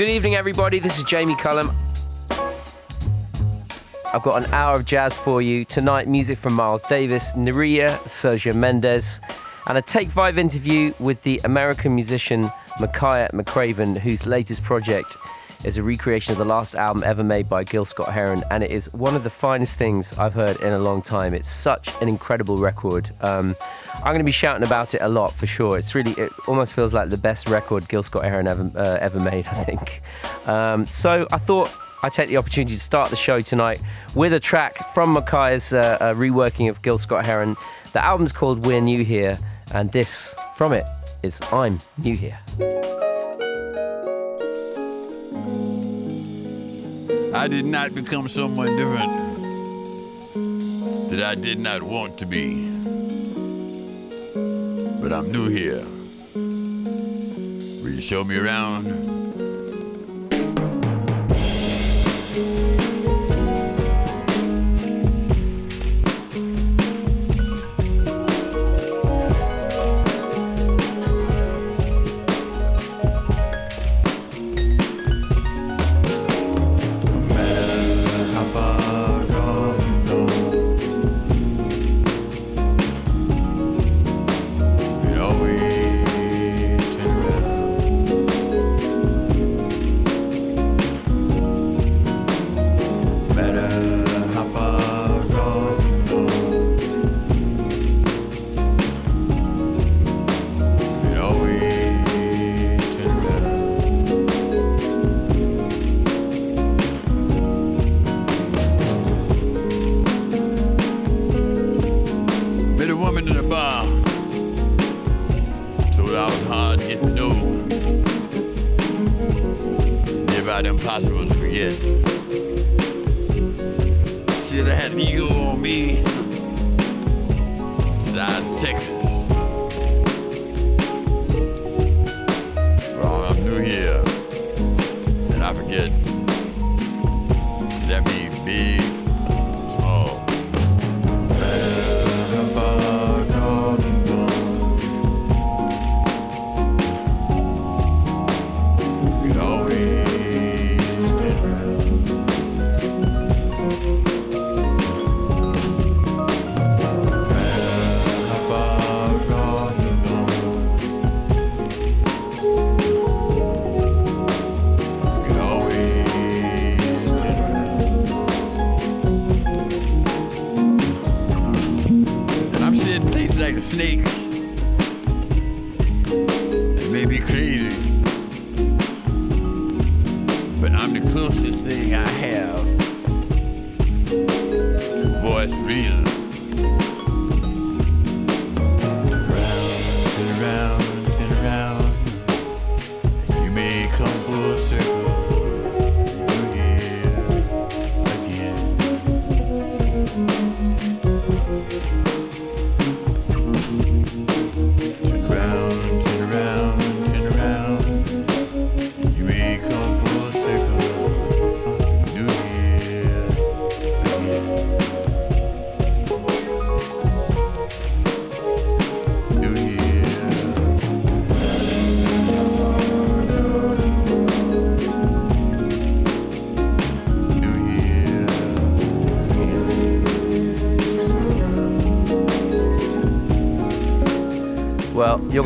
Good evening, everybody. This is Jamie Cullum. I've got an hour of jazz for you. Tonight, music from Miles Davis, Nerija, Sergio Mendes, and a Take 5 interview with the American musician Makaya McCraven, whose latest project is a recreation of the last album ever made by Gil Scott Heron, and it is one of the finest things I've heard in a long time. It's such an incredible record. Um, I'm going to be shouting about it a lot for sure. It's really, it almost feels like the best record Gil Scott Heron ever uh, ever made, I think. Um, so I thought I'd take the opportunity to start the show tonight with a track from Makaya's uh, uh, reworking of Gil Scott Heron. The album's called We're New Here, and this from it is I'm New Here. I did not become someone different that I did not want to be. But I'm new here. Will you show me around?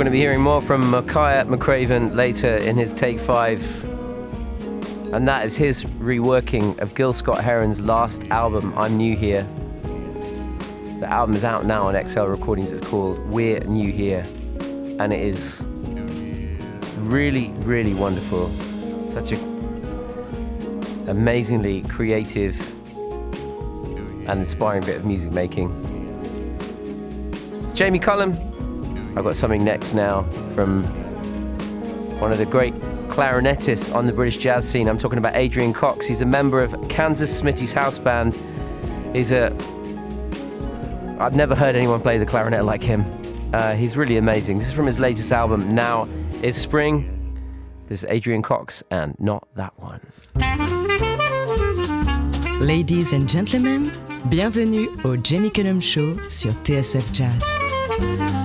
Going to be hearing more from Makaya McCraven later in his Take 5. And that is his reworking of Gil Scott Heron's last album, I'm New Here. The album is out now on XL Recordings. It's called We're New Here. And it is really, really wonderful. Such a amazingly creative and inspiring bit of music making. It's Jamie Cullum. I've got something next now from one of the great clarinetists on the British jazz scene. I'm talking about Adrian Cox. He's a member of Kansas Smitty's house band. He's a. I've never heard anyone play the clarinet like him. Uh, he's really amazing. This is from his latest album, Now is Spring. This is Adrian Cox and Not That One. Ladies and gentlemen, bienvenue au Jamie Cullum Show sur TSF Jazz.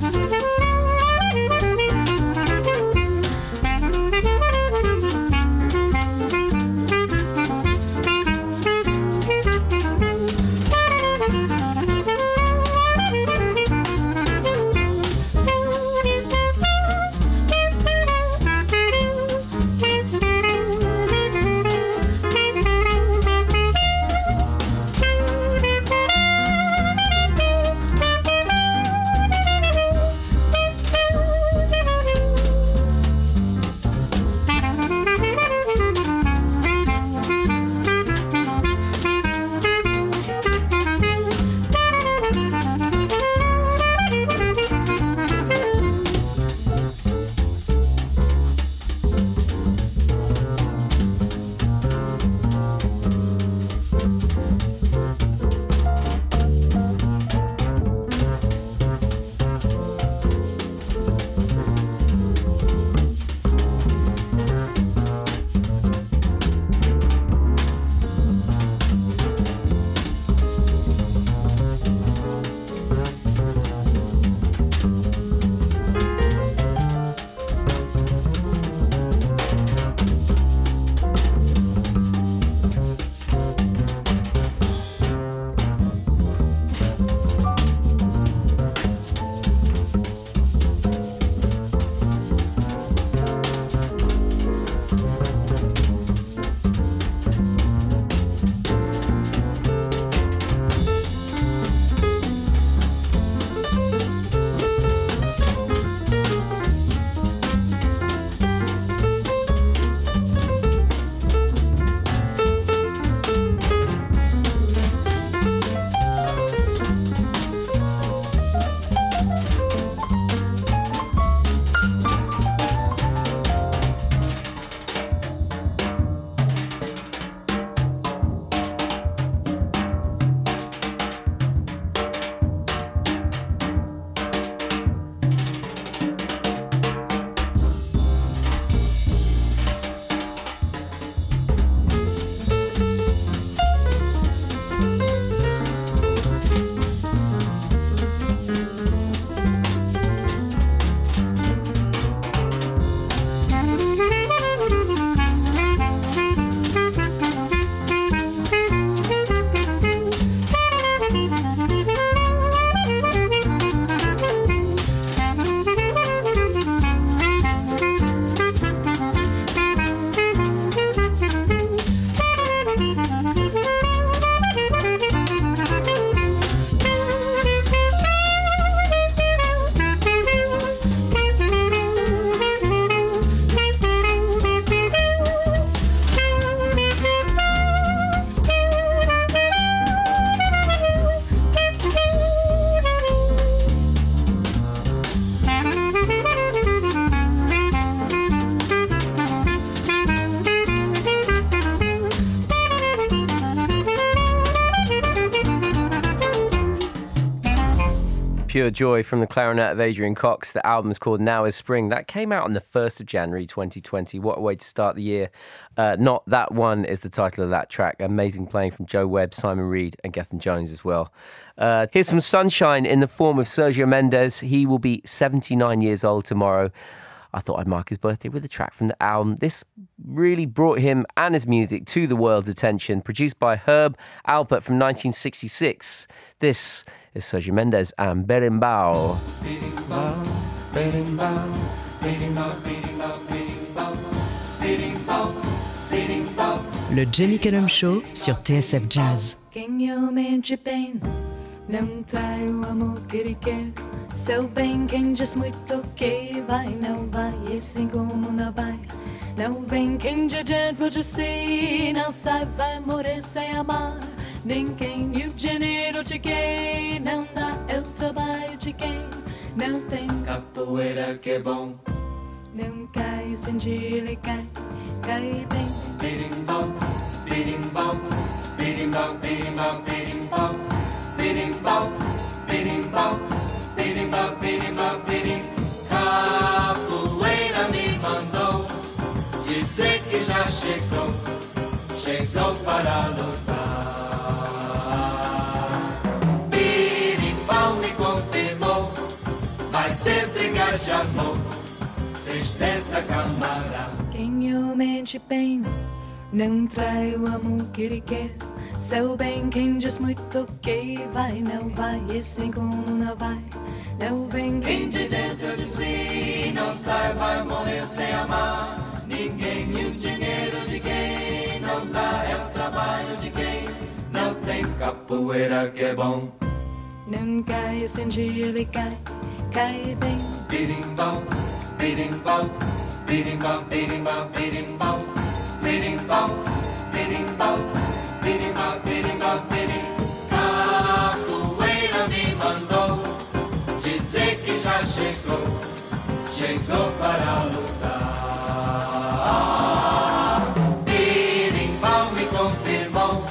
Pure Joy from the clarinet of Adrian Cox. The album is called Now is Spring. That came out on the 1st of January 2020. What a way to start the year. Uh, Not That One is the title of that track. Amazing playing from Joe Webb, Simon Reed, and Gethin Jones as well. Uh, here's some sunshine in the form of Sergio Mendes. He will be 79 years old tomorrow. I thought I'd mark his birthday with a track from the album. This really brought him and his music to the world's attention. Produced by Herb Alpert from 1966. This is Sergio Mendes and Berimbau. Le Jamie Cullum Show sur TSF Jazz. Quem eu mente bem, não trai o amor que ele quer. Seu bem, quem diz muito que vai, não vai, e assim como não vai. Não vem quem de dentro de si, não sai, vai morrer sem amar. Ninguém e o dinheiro de quem não dá, é o trabalho de quem não tem Capoeira que é bom, Não cai sem ele cai, cai bem. birimbau, birimbau, birimbau, birimbau, birimbau, birimbau, birimbau, birimbau, birimbau, birim. Capoeira me mandou dizer que já chegou, chegou para lutar. Quem o mente bem, não trai o amor que ele quer. Seu bem, quem diz muito que vai, não vai, e assim como não vai. Não vem Quem quem de dentro de si não sai vai morrer sem amar ninguém e o dinheiro de quem não dá é o trabalho de quem não tem capoeira que é bom não cai sem dia, ele cai, cai bem. birimbau birimbau birimbau birimbau birimbau birimbau birimbau birimbau birimbau birim capoeira me mandou dizer que já chegou chegou para lutar. Birimbau me confirmou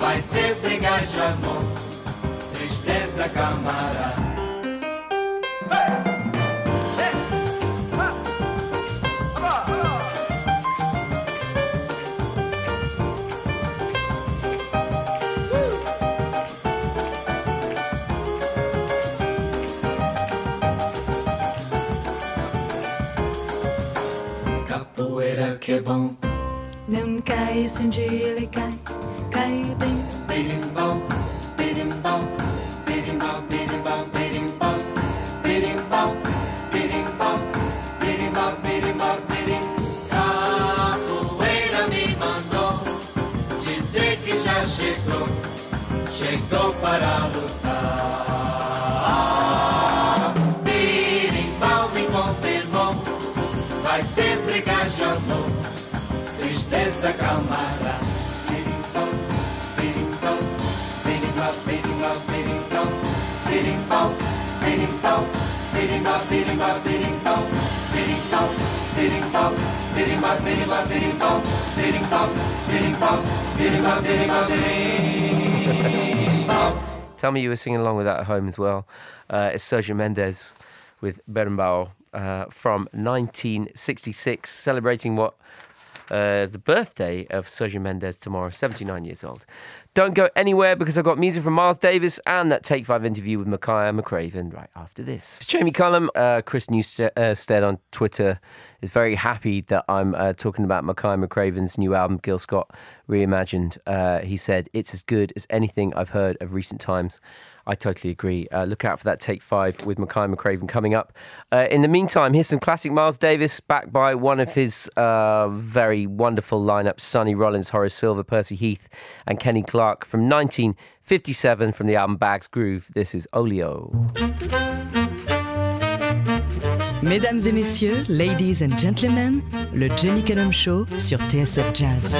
vai ter briga de amor tristeza camarada bom, Não cai ele cai, cai bem. birimbau, birimbau, birimbau, birimbau, birimbau, birimbau, birimbau, birimbau, birimbau, birim. Capoeira me mandou dizer que já chegou, chegou para lutar. Birimbau me confirmou, vai ter Tell me you were singing along with that at home as well. Uh, it's Sergio Mendes with Berimbau uh, from 1966, celebrating what uh, the birthday of Sergio Mendes tomorrow, 79 years old. Don't go anywhere because I've got music from Miles Davis and that Take Five interview with Makaya McCraven right after this. It's Jamie Cullum, uh, Chris Newstead on Twitter is very happy that I'm uh, talking about Makaya McCraven's new album, Gil Scott Reimagined. Uh, he said, It's as good as anything I've heard of recent times. I totally agree. Uh, look out for that Take Five with Makaya McCraven coming up. Uh, in the meantime, here's some classic Miles Davis, backed by one of his uh, very wonderful lineups Sonny Rollins, Horace Silver, Percy Heath, and Kenny Clarke from 1957 from the album Bags Groove. This is Oleo. Mesdames et messieurs, ladies and gentlemen, le Jamie Cullum Show sur TSF Jazz.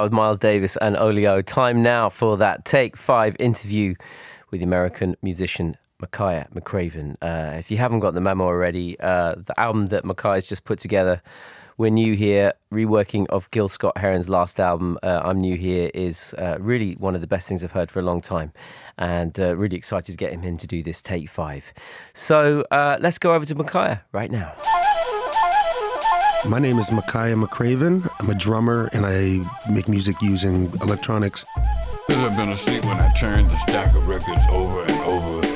That was Miles Davis and Oleo. Time now for that Take Five interview with the American musician Makaya McCraven. Uh, if you haven't got the memo already, uh, the album that Makaya's just put together, We're New Here, reworking of Gil Scott Heron's last album, uh, I'm New Here, is uh, really one of the best things I've heard for a long time. And uh, really excited to get him in to do this Take Five. So uh, let's go over to Makaya right now. My name is Makaya McCraven. I'm a drummer and I make music using electronics. Have been asleep when I turned the stack of records over and over,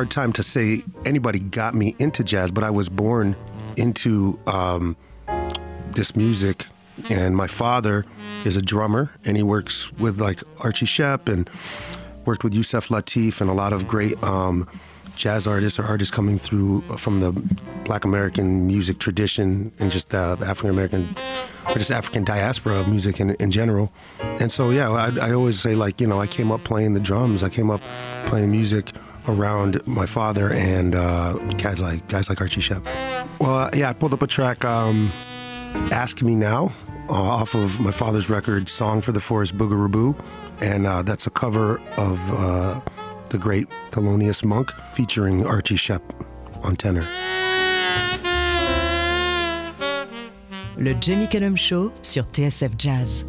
hard time to say anybody got me into jazz, but I was born into um, this music. And my father is a drummer, and he works with like Archie Shepp and worked with Yusef Lateef and a lot of great um, jazz artists or artists coming through from the Black American music tradition and just the African American or just African diaspora of music in, in general. And so, yeah, I, I always say like, you know, I came up playing the drums. I came up playing music around my father and uh, guys like guys like Archie Shepp. Well, uh, yeah, I pulled up a track, um, "Ask Me Now," uh, off of my father's record, "Song for the Forest Boogaroo," and uh, that's a cover of uh, the great Thelonious Monk featuring Archie Shepp on tenor. Le Jamie Cullum Show sur TSF Jazz.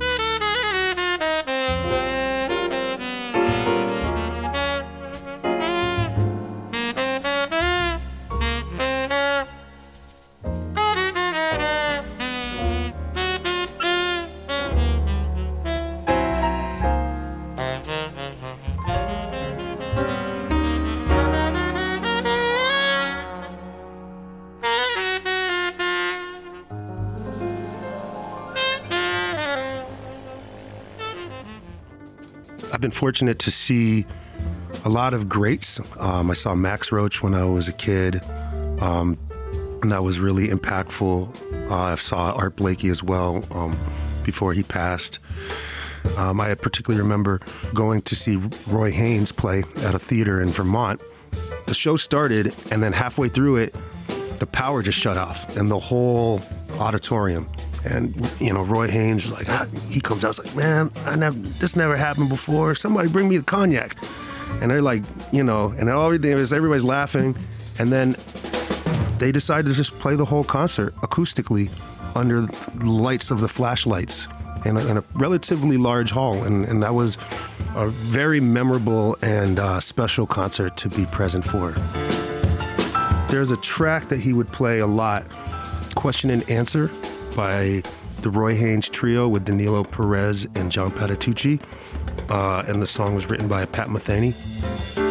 Fortunate to see a lot of greats. Um, I saw Max Roach when I was a kid, um, and that was really impactful. Uh, I saw Art Blakey as well um, before he passed. Um, I particularly remember going to see Roy Haynes play at a theater in Vermont. The show started, and then halfway through it, the power just shut off, and the whole auditorium. And you know, Roy Haynes like ah, he comes out, it's like, man, I never this never happened before. Somebody bring me the cognac. And they're like, you know, and all is everybody's laughing, and then they decide to just play the whole concert acoustically under the lights of the flashlights in a, in a relatively large hall, and, and that was a very memorable and uh, special concert to be present for. There's a track that he would play a lot, Question and Answer by the Roy Haynes Trio with Danilo Perez and John Patitucci. Uh, and the song was written by Pat Metheny.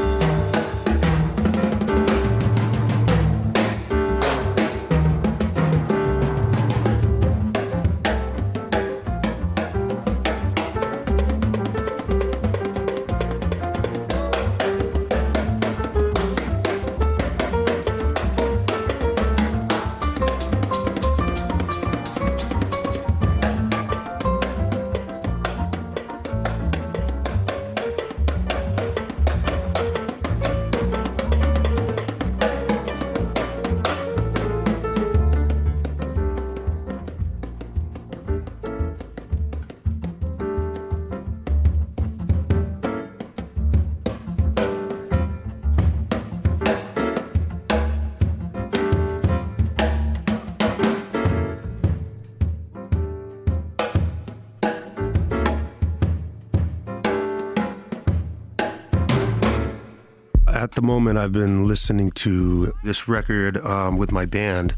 The moment, I've been listening to this record um, with my band,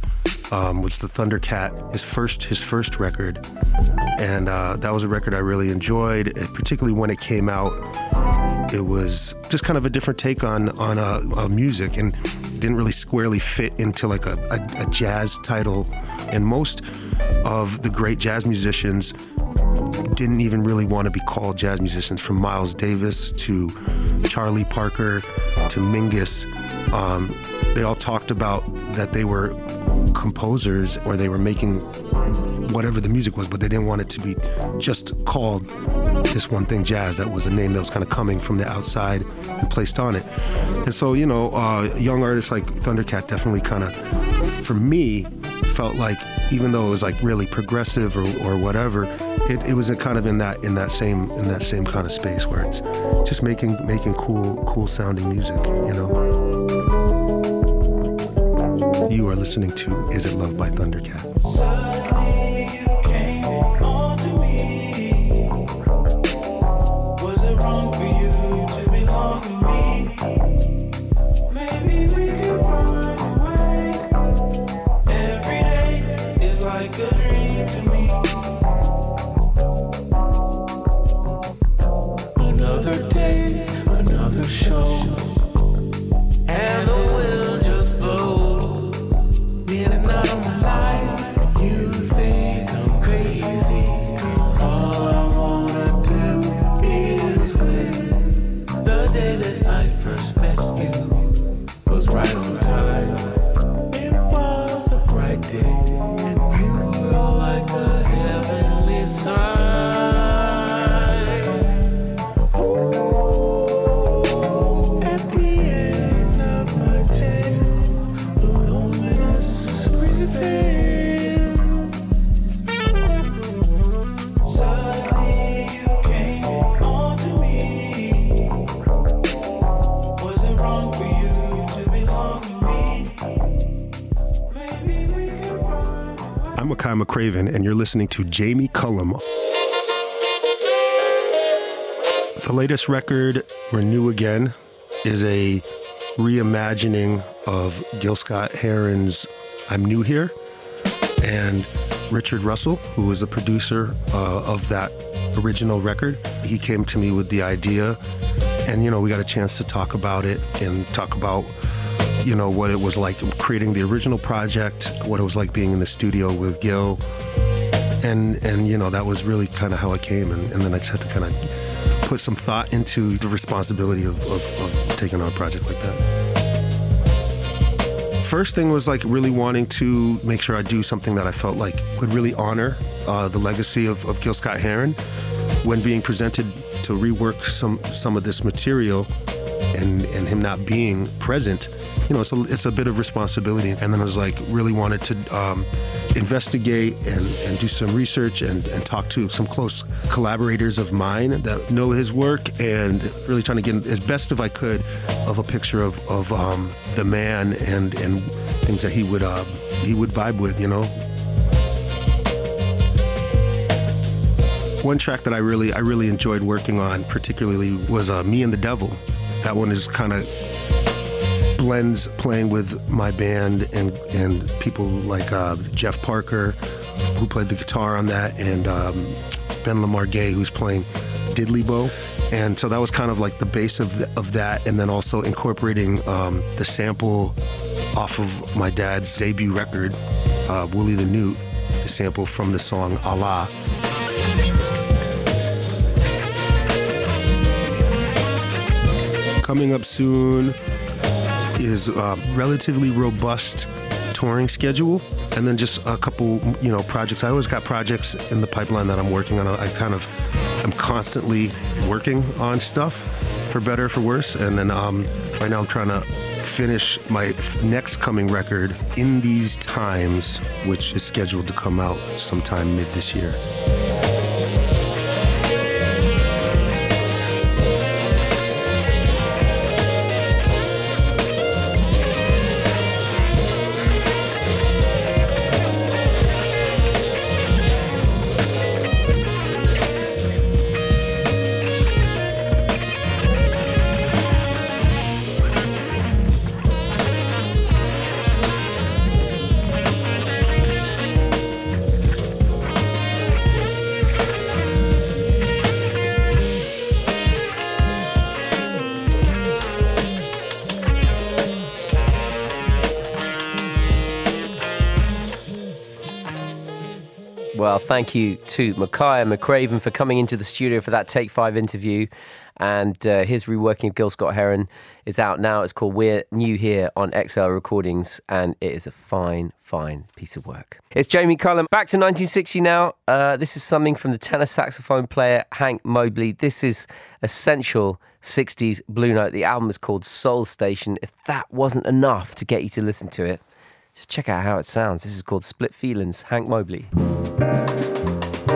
um, was the Thundercat, his first his first record, and uh, that was a record I really enjoyed, particularly when it came out. It was just kind of a different take on on uh, uh, music, and didn't really squarely fit into like a, a, a jazz title. And most of the great jazz musicians didn't even really want to be called jazz musicians, from Miles Davis to Charlie Parker to Mingus. Um, they all talked about that they were composers or they were making whatever the music was, but they didn't want it to be just called this one thing, jazz. That was a name that was kind of coming from the outside and placed on it. And so, you know, uh, young artists like Thundercat definitely kind of, for me, felt like even though it was like really progressive or, or whatever, it, it was a kind of in that in that same in that same kind of space where it's just making making cool cool sounding music, you know. You are listening to Is It Love by Thundercat. I'm Makaya McCraven, and you're listening to Jamie Cullum. The latest record, We're New Again, is a reimagining of Gil Scott Heron's I'm New Here. And Richard Russell, who was the producer uh, of that original record, he came to me with the idea. And, you know, we got a chance to talk about it and talk about you know what it was like creating the original project, what it was like being in the studio with Gil, and and you know that was really kind of how I came, and, and then I just had to kind of put some thought into the responsibility of, of, of taking on a project like that. First thing was like really wanting to make sure I do something that I felt like would really honor uh, the legacy of, of Gil Scott Heron. When being presented to rework some some of this material and and him not being present, you know, it's a, it's a bit of responsibility. And then I was like, really wanted to um, investigate and, and do some research and, and talk to some close collaborators of mine that know his work and really trying to get as best of I could of a picture of, of um, the man and, and things that he would uh, he would vibe with, you know. One track that I really I really enjoyed working on particularly was uh, Me and the Devil. That one is kind of blends playing with my band and and people like uh, Jeff Parker, who played the guitar on that, and um, Ben Lamar Gay, who's playing diddley bow. And so that was kind of like the base of, th- of that, and then also incorporating um, the sample off of my dad's debut record, uh, the Newt, the sample from the song Allah. Coming up soon is a relatively robust touring schedule, and then just a couple, you know, projects. I always got projects in the pipeline that I'm working on. I kind of, I'm constantly working on stuff, for better, for worse. And then um, right now I'm trying to finish my next coming record, In These Times, which is scheduled to come out sometime mid this year. Thank you to Makaya McCraven for coming into the studio for that Take Five interview. And uh, his reworking of Gil Scott Heron is out now. It's called We're New Here on XL Recordings, and it is a fine, fine piece of work. It's Jamie Cullum. Back to 1960 now. Uh, this is something from the tenor saxophone player Hank Mobley. This is essential 60s Blue Note. The album is called Soul Station. If that wasn't enough to get you to listen to it, just check out how it sounds. This is called Split Feelings, Hank Mobley.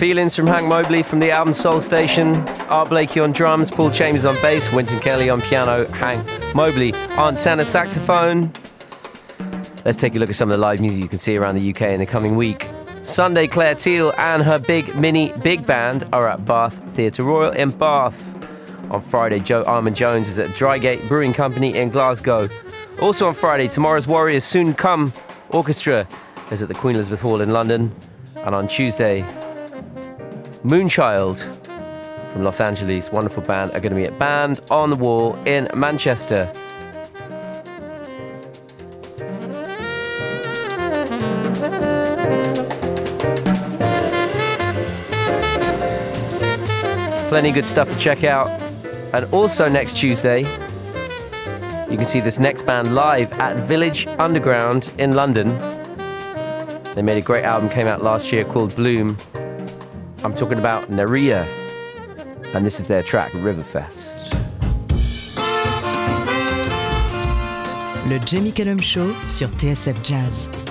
Feelings from Hank Mobley from the album Soul Station. Art Blakey on drums, Paul Chambers on bass, Wynton Kelly on piano, Hank Mobley on tenor saxophone. Let's take a look at some of the live music you can see around the UK in the coming week. Sunday, Clare Teal and her big mini big band are at Bath Theatre Royal in Bath. On Friday, Joe Armon-Jones is at Drygate Brewing Company in Glasgow. Also on Friday, Tomorrow's Warriors Soon Come Orchestra is at the Queen Elizabeth Hall in London. And on Tuesday, Moonchild from Los Angeles, wonderful band, are going to be at Band on the Wall in Manchester. Plenty good stuff to check out. And also next Tuesday, you can see this next band live at Village Underground in London. They made a great album, came out last year called Bloom. I'm talking about Nerija, and this is their track Riverfest. Le Jamie Cullum Show sur TSF Jazz.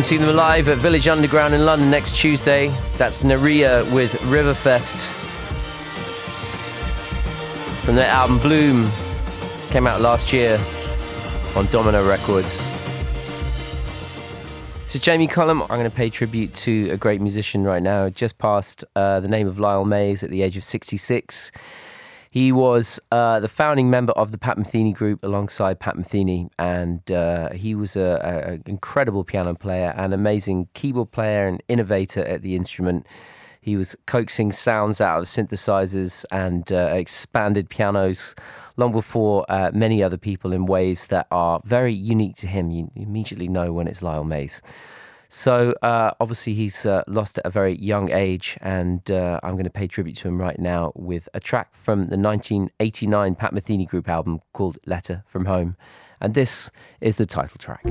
Can see them live at Village Underground in London next Tuesday. That's Nerija with Riverfest. From their album Bloom, came out last year on Domino Records. So Jamie Cullum, I'm going to pay tribute to a great musician right now. Just passed uh, the name of Lyle Mays at the age of 66. He was uh, the founding member of the Pat Metheny Group alongside Pat Metheny, and uh, he was an incredible piano player, an amazing keyboard player, and innovator at the instrument. He was coaxing sounds out of synthesizers and uh, expanded pianos long before uh, many other people in ways that are very unique to him. You immediately know when it's Lyle Mays. So uh, obviously he's uh, lost at a very young age, and uh, I'm going to pay tribute to him right now with a track from the 1989 Pat Metheny Group album called "Letter from Home," and this is the title track.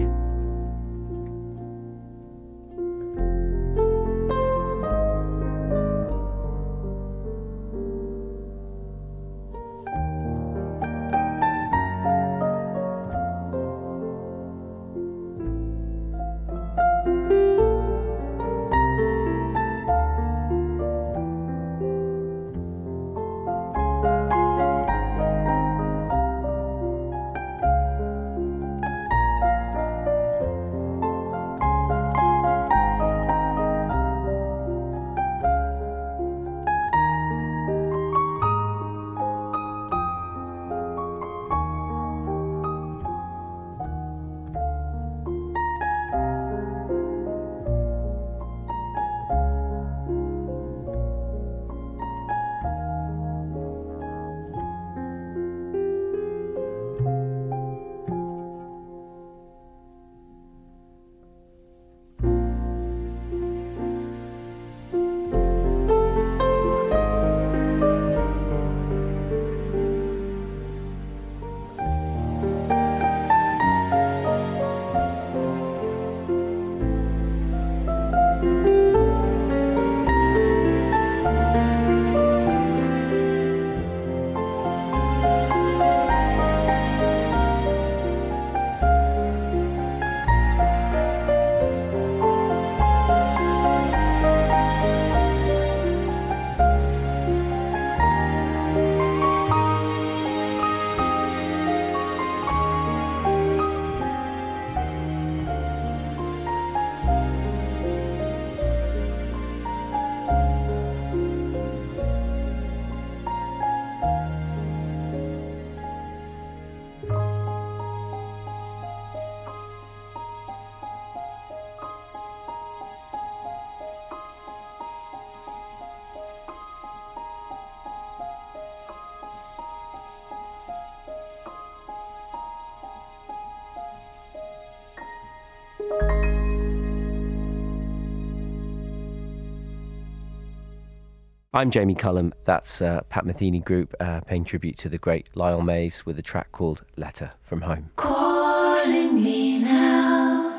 I'm Jamie Cullum. That's uh, Pat Metheny Group uh, paying tribute to the great Lyle Mays with a track called Letter from Home. Calling me now,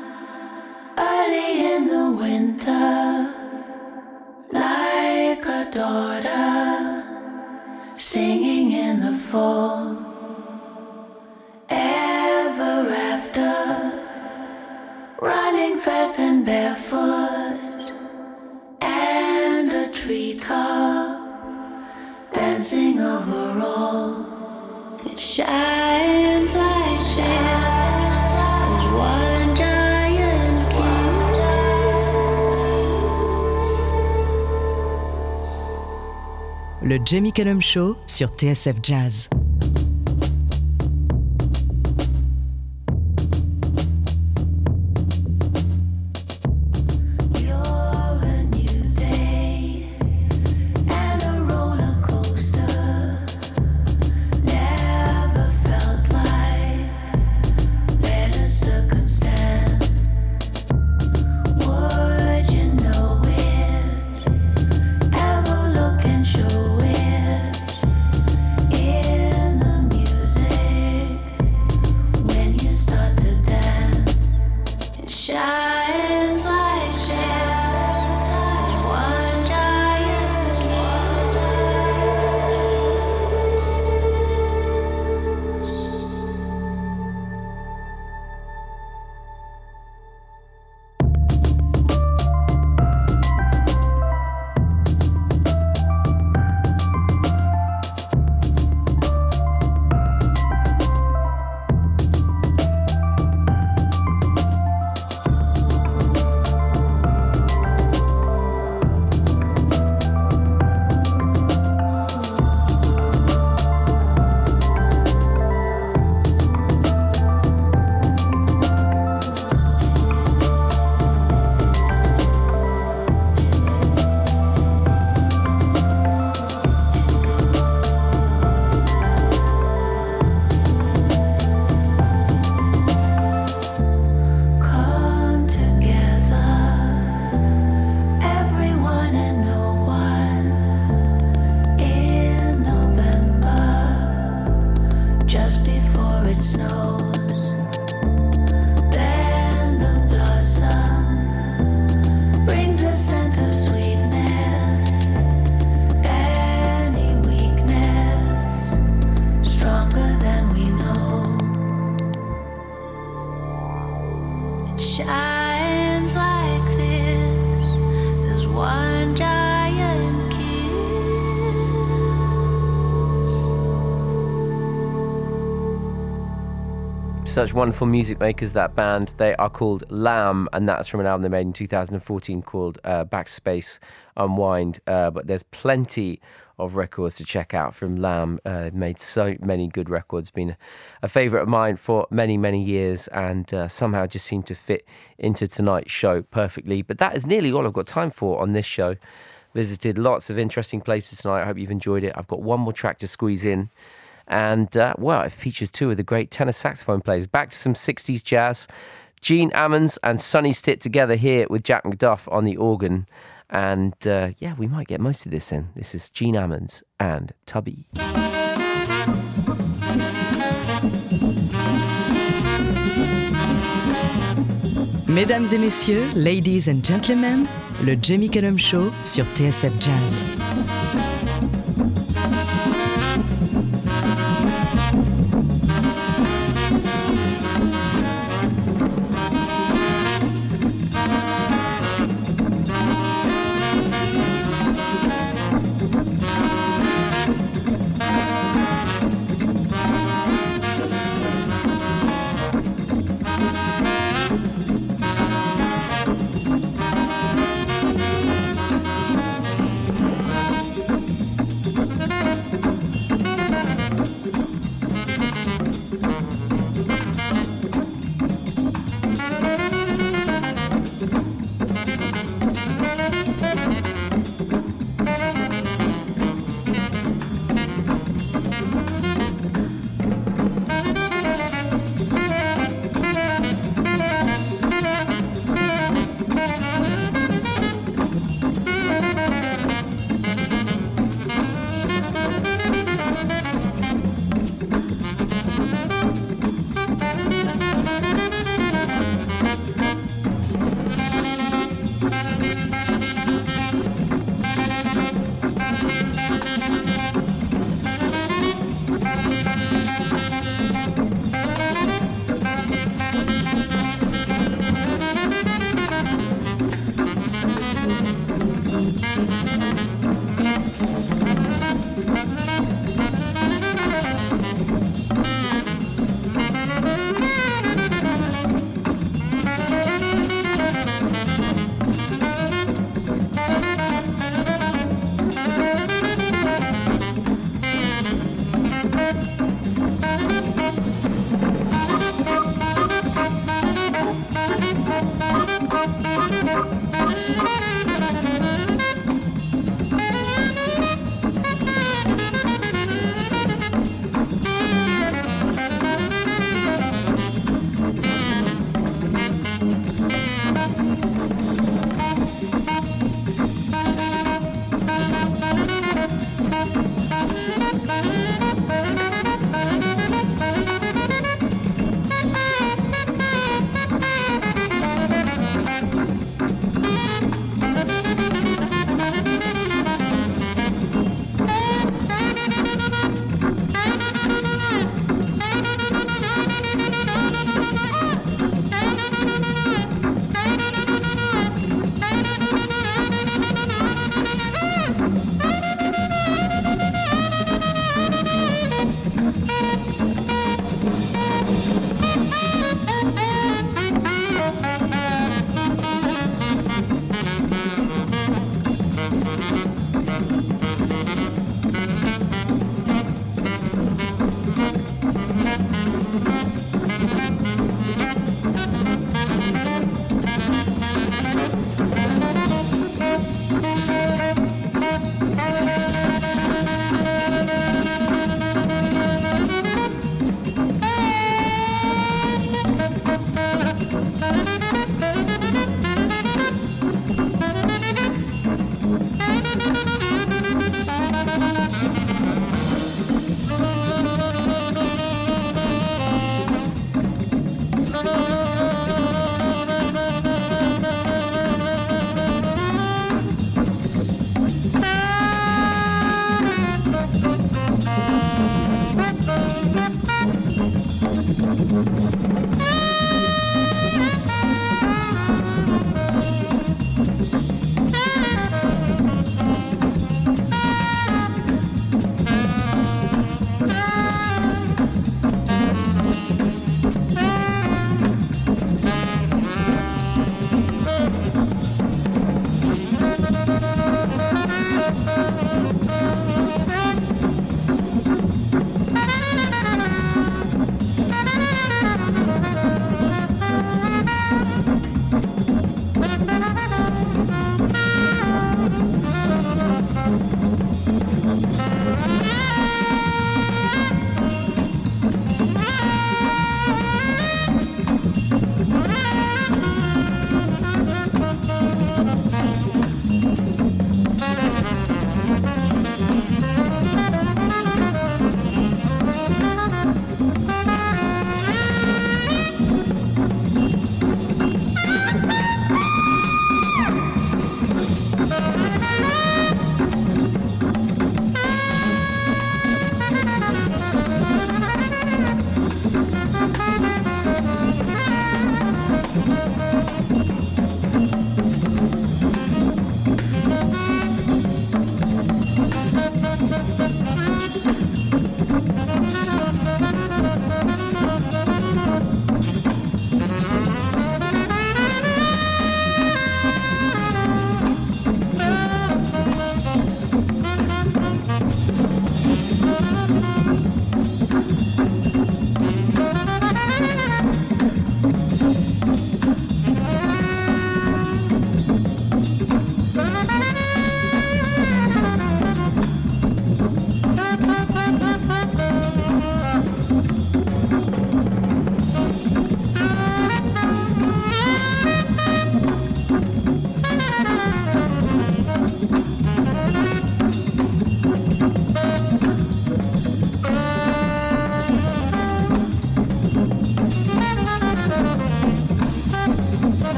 early in the winter, like a daughter singing in the fall. Dancing over all. It shines like shit as one giant Le Jamie Cullum Show sur TSF Jazz. Such wonderful music makers, that band. They are called Lamb, and that's from an album they made in 2014 called uh, Backspace Unwind. Uh, but there's plenty of records to check out from Lamb. Uh, they've made so many good records, been a favourite of mine for many, many years, and uh, somehow just seem to fit into tonight's show perfectly. But that is nearly all I've got time for on this show. Visited lots of interesting places tonight. I hope you've enjoyed it. I've got one more track to squeeze in. And uh, well, it features two of the great tenor saxophone players. Back to some 60s jazz. Gene Ammons and Sonny Stitt together here with Jack McDuff on the organ. And uh, yeah, we might get most of this in. This is Gene Ammons and Tubby. Mesdames et messieurs, ladies and gentlemen, le Jamie Cullum Show sur TSF Jazz.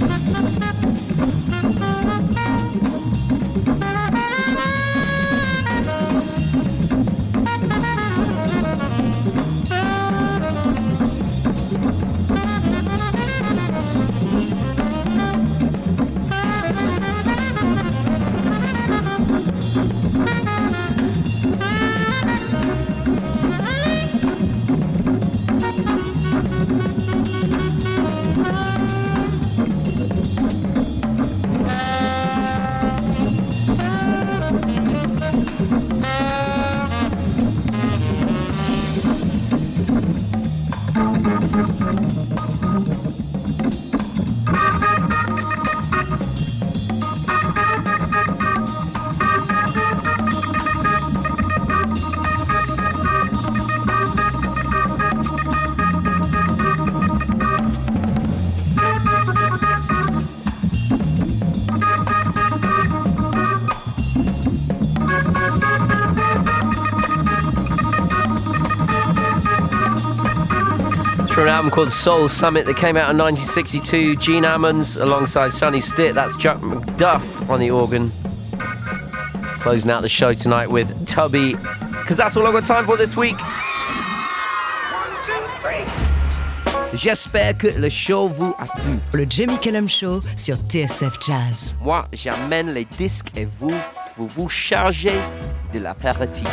Thank you. Album called Soul Summit that came out in 1962. Gene Ammons alongside Sonny Stitt. That's Chuck McDuff on the organ. Closing out the show tonight with Tubby, because that's all I've got time for this week. J'espère que le show vous a plu. Le Jamie Cullum Show sur TSF Jazz. Moi, j'amène les disques et vous, vous vous chargez de l'apéritif.